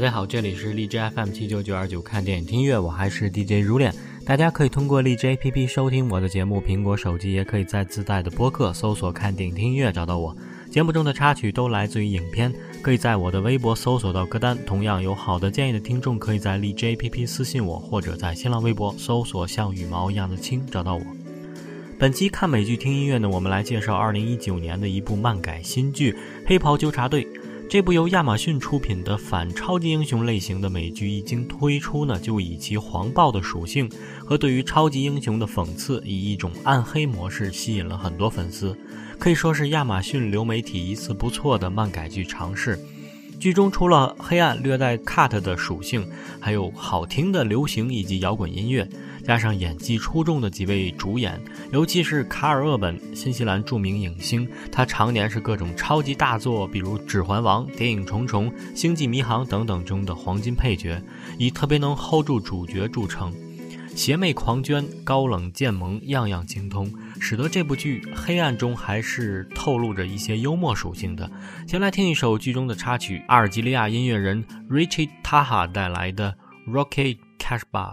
大家好，这里是荔枝 FM 七九九二九看电影听音乐，我还是 DJ 如恋。大家可以通过荔枝 APP 收听我的节目，苹果手机也可以在自带的播客搜索“看电影听音乐”找到我。节目中的插曲都来自于影片，可以在我的微博搜索到歌单。同样有好的建议的听众，可以在荔枝 APP 私信我，或者在新浪微博搜索“像羽毛一样的青”找到我。本期看美剧听音乐呢，我们来介绍二零一九年的一部漫改新剧《黑袍纠察队》。这部由亚马逊出品的反超级英雄类型的美剧一经推出呢，就以其黄暴的属性和对于超级英雄的讽刺，以一种暗黑模式吸引了很多粉丝，可以说是亚马逊流媒体一次不错的漫改剧尝试。剧中除了黑暗略带 cut 的属性，还有好听的流行以及摇滚音乐。加上演技出众的几位主演，尤其是卡尔·厄本，新西兰著名影星，他常年是各种超级大作，比如《指环王》、谍影《重重》、《星际迷航》等等中的黄金配角，以特别能 hold 住主角著称。邪魅狂狷、高冷贱萌，样样精通，使得这部剧黑暗中还是透露着一些幽默属性的。先来听一首剧中的插曲，阿尔及利亚音乐人 Richie Taha 带来的《Rocky Cash Bar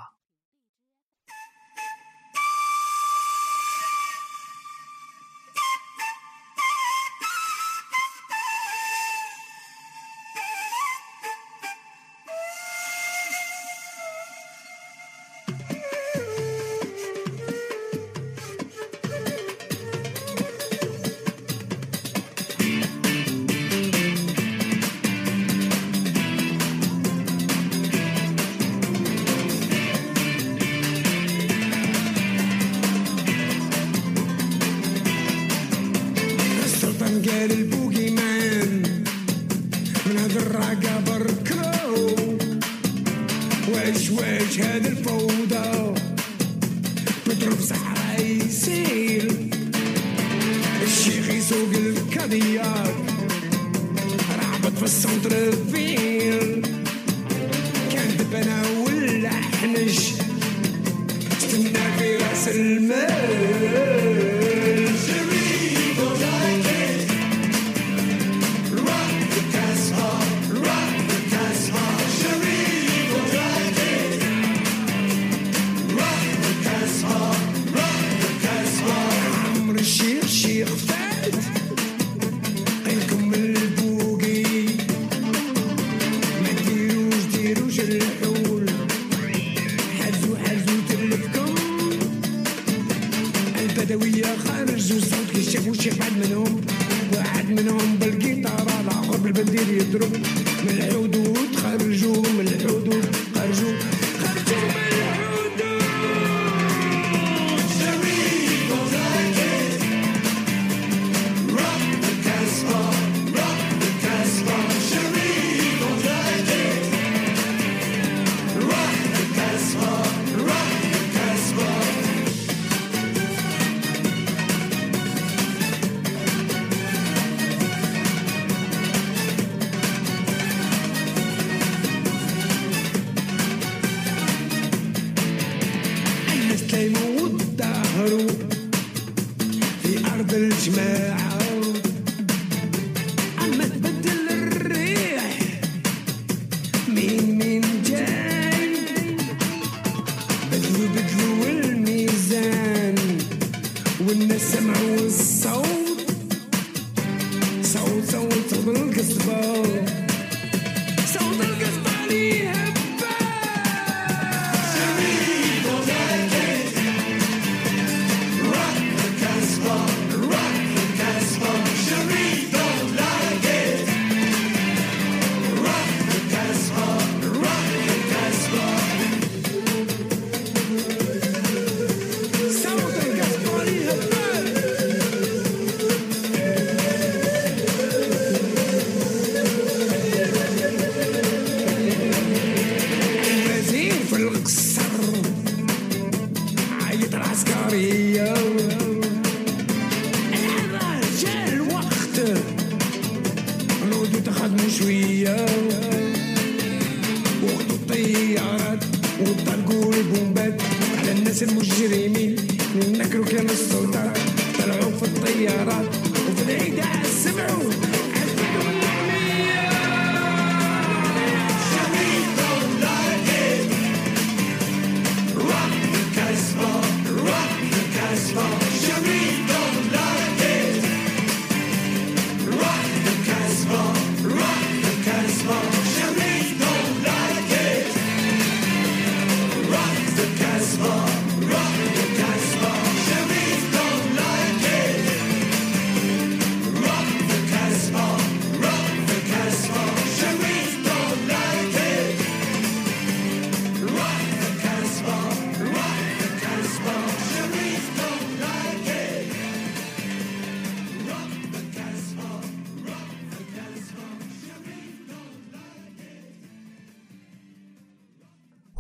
المال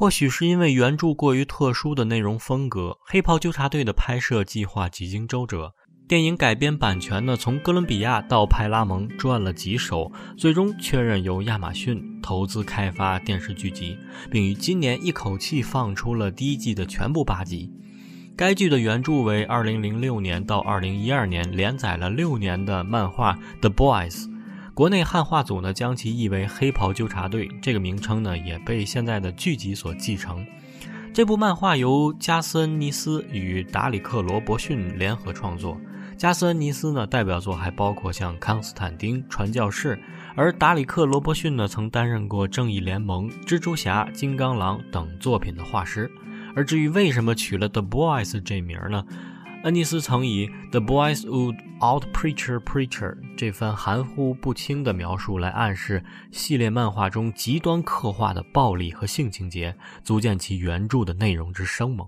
或许是因为原著过于特殊的内容风格，《黑袍纠察队》的拍摄计划几经周折。电影改编版权呢，从哥伦比亚到派拉蒙转了几手，最终确认由亚马逊投资开发电视剧集，并于今年一口气放出了第一季的全部八集。该剧的原著为2006年到2012年连载了六年的漫画《The Boys》，国内汉化组呢将其译为《黑袍纠察队》，这个名称呢也被现在的剧集所继承。这部漫画由加斯恩尼斯与达里克罗伯逊联合创作。加斯恩尼斯呢，代表作还包括像《康斯坦丁》《传教士》，而达里克·罗伯逊呢，曾担任过《正义联盟》《蜘蛛侠》《金刚狼》等作品的画师。而至于为什么取了《The Boys》这名呢？恩尼斯曾以 “The boys would out preacher preacher” 这番含糊不清的描述来暗示系列漫画中极端刻画的暴力和性情节，足见其原著的内容之生猛。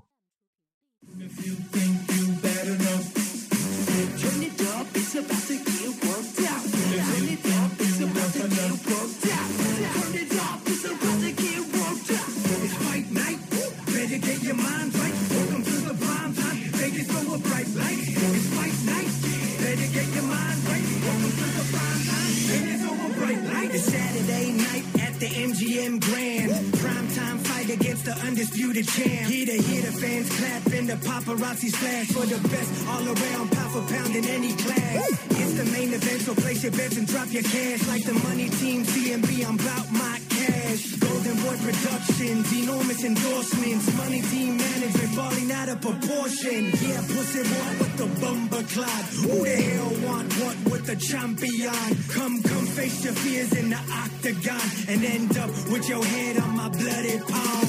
Undisputed champ. Here to hear the fans clap and the paparazzi splash for the best all around pound for pound in any class. It's the main event, so place your bets and drop your cash like the money team CMB. I'm about my cash. Golden Boy Productions, enormous endorsements. Money team management falling out of proportion. Yeah, pussy boy with the bumper clot. Who the hell want what with the champion? Come, come face your fears in the octagon and end up with your head on my bloody palm.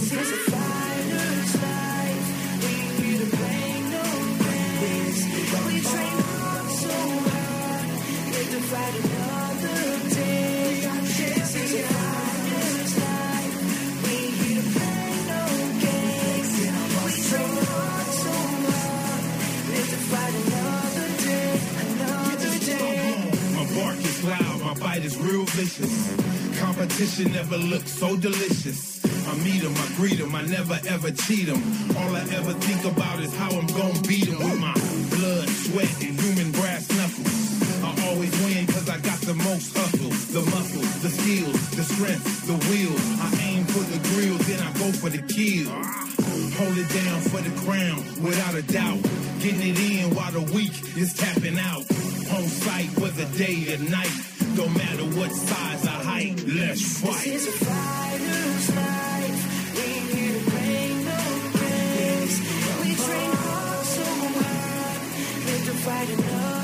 Competition never looked so delicious. I meet them, I greet them, I never ever cheat them. All I ever think about is how I'm gonna beat them with my blood, sweat, and human brass knuckles. I always win cause I got the most hustle, the muscle, the skills, the strength, the will. I aim for the grill, then I go for the kill. Hold it down for the crown, without a doubt. Getting it in while the weak is tapping out. On sight, whether day or night. Don't matter what size or height, let's fight. This is a fighter's life. We ain't here to play no games. We train hard so hard, live to fight another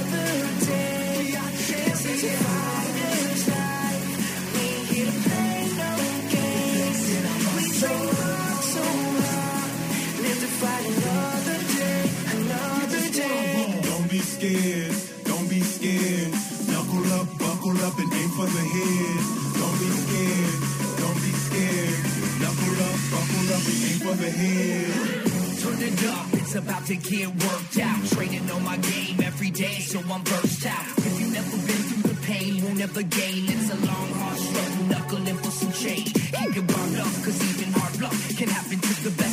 up and aim for the head. Don't be scared, don't be scared. Knuckle up, uh, buckle up and aim for the head. Turn it up, it's about to get worked out. Training on my game every day, so I'm burst out. If you never been through the pain, won't ever gain. It's a long, hard struggle, knuckling for some change. Keep it wound up, cause even hard luck can happen to the best.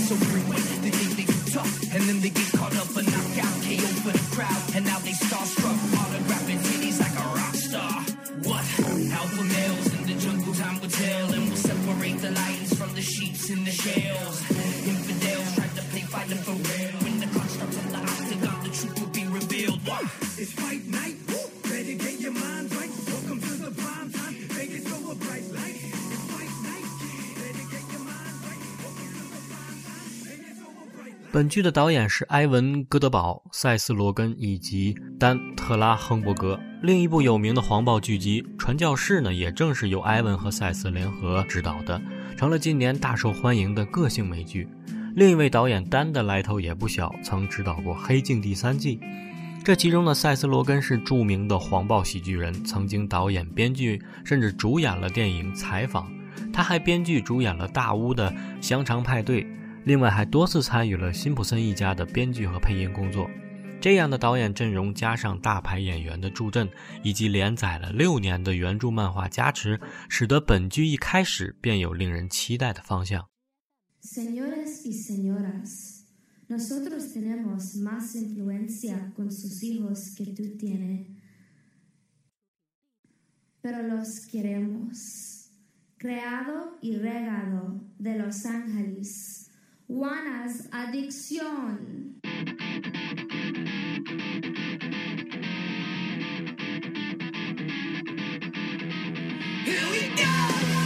本剧的导演是埃文·戈德堡、塞斯·罗根以及丹·特拉亨伯格。另一部有名的黄暴剧集《传教士》呢，也正是由埃文和塞斯联合执导的，成了今年大受欢迎的个性美剧。另一位导演丹的来头也不小，曾指导过《黑镜》第三季。这其中的塞斯·罗根是著名的黄暴喜剧人，曾经导演、编剧，甚至主演了电影《采访》。他还编剧、主演了大屋的《香肠派对》，另外还多次参与了辛普森一家的编剧和配音工作。这样的导演阵容加上大牌演员的助阵，以及连载了六年的原著漫画加持，使得本剧一开始便有令人期待的方向。Juana's Adicción. Here we go.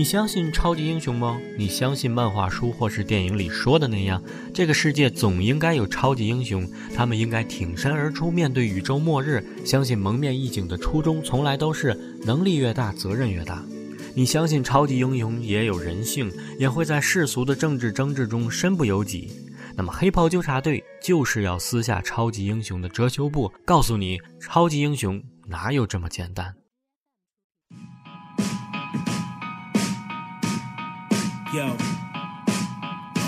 你相信超级英雄吗？你相信漫画书或是电影里说的那样，这个世界总应该有超级英雄，他们应该挺身而出面对宇宙末日。相信蒙面义警的初衷从来都是能力越大，责任越大。你相信超级英雄也有人性，也会在世俗的政治争执中身不由己。那么黑袍纠察队就是要撕下超级英雄的遮羞布，告诉你，超级英雄哪有这么简单。Yo,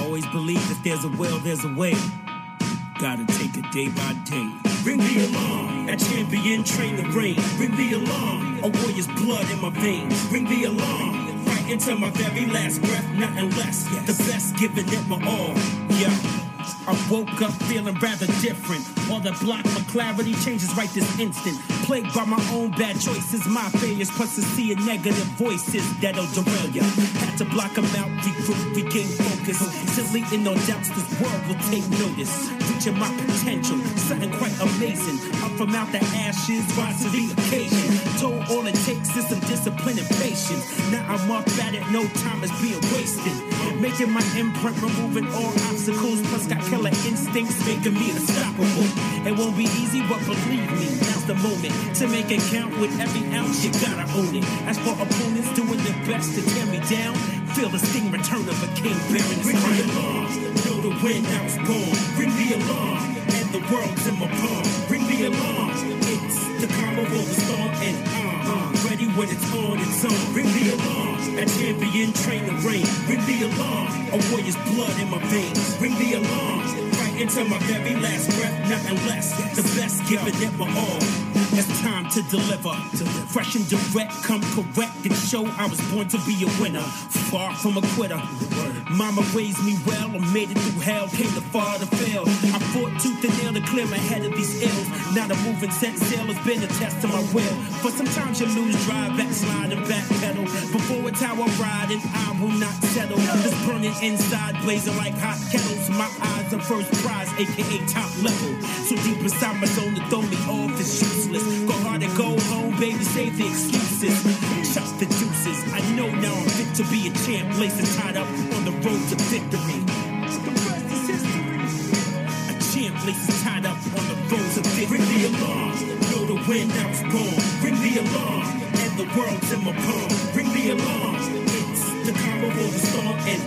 always believe if there's a will, there's a way. gotta take it day by day. Ring the alarm, a champion train the rain. Ring the alarm, a warrior's blood in my veins. Ring the alarm, right into my very last breath, nothing less. The best giving it my all. Yeah. I woke up feeling rather different. All the block for clarity changes right this instant. Plagued by my own bad choices, my failures, plus a sea of negative voices that'll derail ya. Had to block them out, regroup, regain focus. Deleting no doubts, this world will take notice. Reaching my potential, something quite amazing. Up from out the ashes, rise to the occasion. Told all it takes is some discipline and patience. Now I'm up at it, no time is being wasted. Making my imprint, removing all obstacles, plus got killer instincts, making me unstoppable. It won't be easy, but believe me, now's the moment to make it count with every ounce. You gotta own it. As for opponents doing their best to tear me down, feel the sting return of a king bearing his Ring the alarm, know the wind now is gone. Ring the alarm, and the world's in my palm. Ring the alarm, it's the calm of the storm, and uh, ready when it's on its own. Ring the alarm, a champion train the rain. Ring the alarm, a warrior's blood in my veins. Ring the alarm, into my very last breath, nothing less. The best giving it my all. It's time to deliver. Fresh and direct, come correct and show I was born to be a winner. Far from a quitter. Mama raised me well, I made it through hell, came too far to fail. I fought tooth and nail to clear my head of these ills. Now the moving set sail has been a test to my will. But sometimes you lose drive, backslide and back pedal. Before a tower ride, and I will not settle. This burning inside, blazing like hot kettles. My eyes are first prize, aka top level. So deep inside my zone to throw me off is useless. Go hard and go home, baby, save the excuses. Chuck the deuces. I know now I'm fit to be a champ, blazing tied up on the road to victory. The rest is history. A champ blazing tied up on the road to victory. Ring the alarm, know the wind now is gone. Ring the alarm, and the world's in my palm. Ring the alarm, it's the calm of the storm, and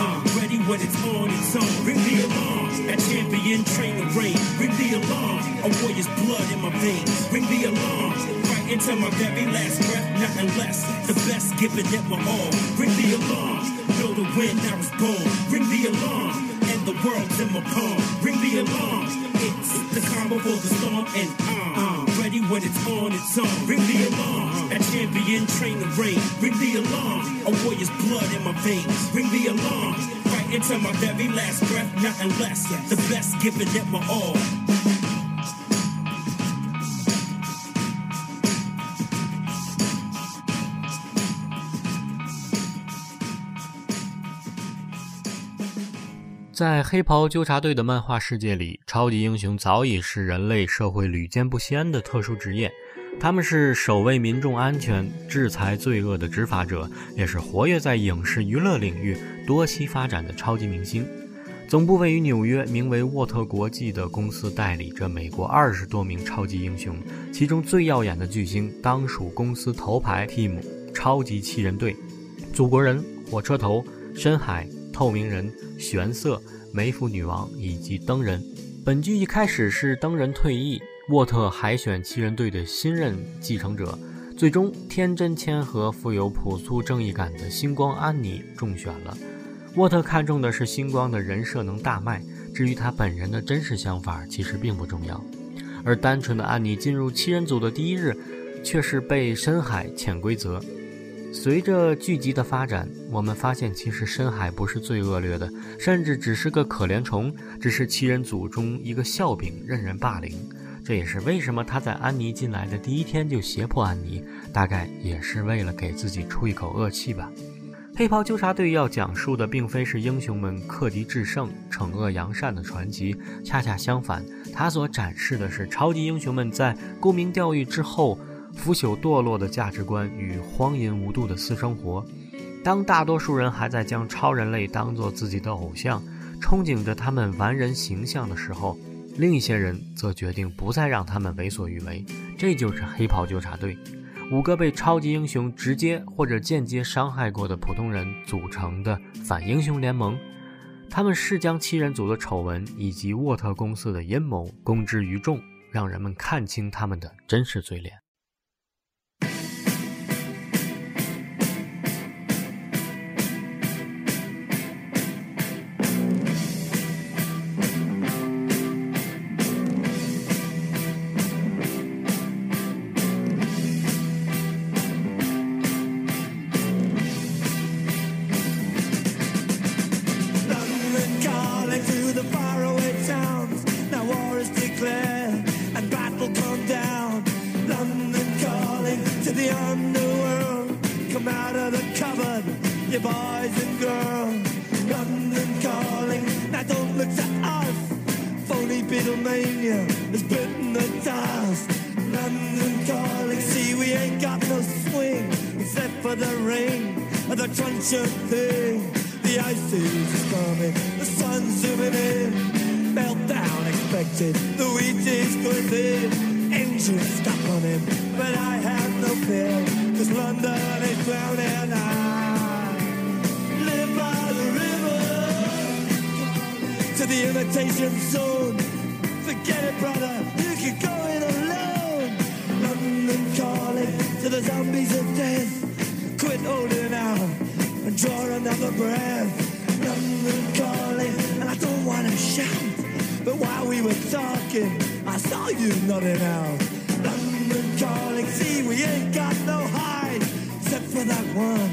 uh, ready when it's on its own. Ring the alarm, a champion train the rain. Ring the alarm, a warrior's blood in my veins. Ring the alarm, into my very last breath, nothing less. The best giving it my all. Ring the alarm, know the wind I was born. Ring the alarm, and the world's in my palm. Ring the alarm, it's the calm all the storm, and uh, ready when it's on its on. Ring the alarm, a champion train the rain. Ring the alarm, a warrior's blood in my veins. Ring the alarm, right into my very last breath, nothing less. The best giving it my all. 在黑袍纠察队的漫画世界里，超级英雄早已是人类社会屡见不鲜的特殊职业。他们是守卫民众安全、制裁罪恶的执法者，也是活跃在影视娱乐领域多栖发展的超级明星。总部位于纽约，名为沃特国际的公司代理着美国二十多名超级英雄，其中最耀眼的巨星当属公司头牌 Team 超级七人队：祖国人、火车头、深海。透明人、玄色、梅芙女王以及灯人。本剧一开始是灯人退役，沃特海选七人队的新任继承者，最终天真谦和、富有朴素正义感的星光安妮中选了。沃特看中的是星光的人设能大卖，至于他本人的真实想法其实并不重要。而单纯的安妮进入七人组的第一日，却是被深海潜规则。随着剧集的发展，我们发现其实深海不是最恶劣的，甚至只是个可怜虫，只是七人组中一个笑柄，任人霸凌。这也是为什么他在安妮进来的第一天就胁迫安妮，大概也是为了给自己出一口恶气吧。黑袍纠察队要讲述的并非是英雄们克敌制胜、惩恶扬善的传奇，恰恰相反，他所展示的是超级英雄们在沽名钓誉之后。腐朽堕落的价值观与荒淫无度的私生活。当大多数人还在将超人类当作自己的偶像，憧憬着他们完人形象的时候，另一些人则决定不再让他们为所欲为。这就是黑袍纠察队，五个被超级英雄直接或者间接伤害过的普通人组成的反英雄联盟。他们是将七人组的丑闻以及沃特公司的阴谋公之于众，让人们看清他们的真实嘴脸。Except for the rain and the truncheon thing. The ice is coming, the sun's zooming in. Meltdown expected, the wheat is going thin. Engine stuck on him, but I have no fear, cause London is drowning. I live by the river to the imitation zone. Zombies of death. Quit holding out and draw another breath. London calling, and I don't wanna shout. But while we were talking, I saw you nodding out. London calling, see, we ain't got no hide, except for that one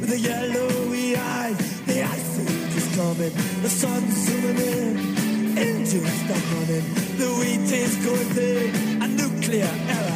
with the yellowy eyes. The ice is coming, the sun's zooming in, Engines stuck on him, the wheat is going thin, a nuclear error.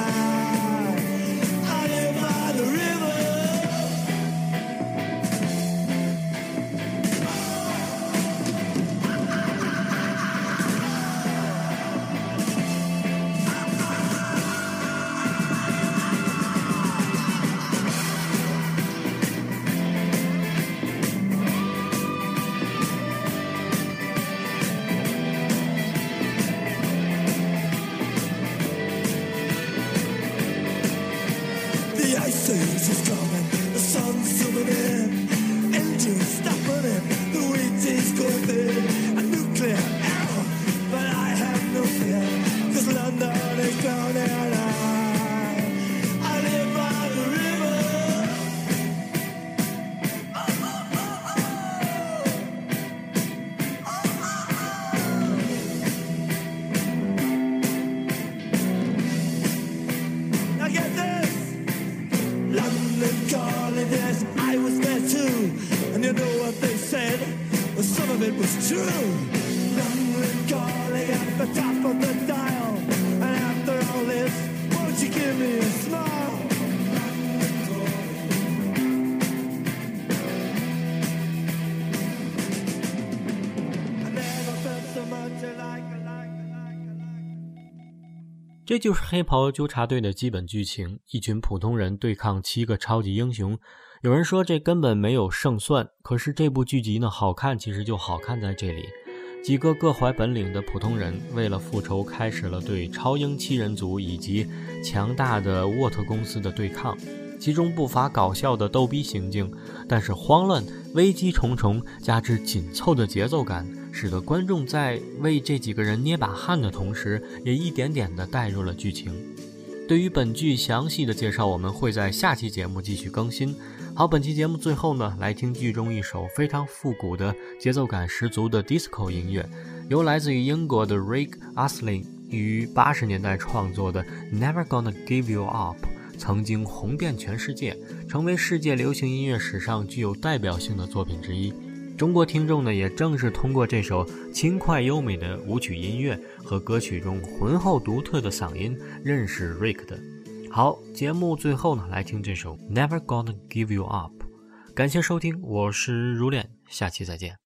down there. 这就是黑袍纠察队的基本剧情：一群普通人对抗七个超级英雄。有人说这根本没有胜算，可是这部剧集呢，好看其实就好看在这里。几个各怀本领的普通人，为了复仇，开始了对超英七人组以及强大的沃特公司的对抗，其中不乏搞笑的逗逼行径，但是慌乱、危机重重，加之紧凑的节奏感，使得观众在为这几个人捏把汗的同时，也一点点地带入了剧情。对于本剧详细的介绍，我们会在下期节目继续更新。好，本期节目最后呢，来听剧中一首非常复古的、节奏感十足的 disco 音乐，由来自于英国的 Rick Astley 于八十年代创作的《Never Gonna Give You Up》，曾经红遍全世界，成为世界流行音乐史上具有代表性的作品之一。中国听众呢，也正是通过这首轻快优美的舞曲音乐和歌曲中浑厚独特的嗓音，认识 Rick 的。好，节目最后呢，来听这首《Never Gonna Give You Up》。感谢收听，我是如恋，下期再见。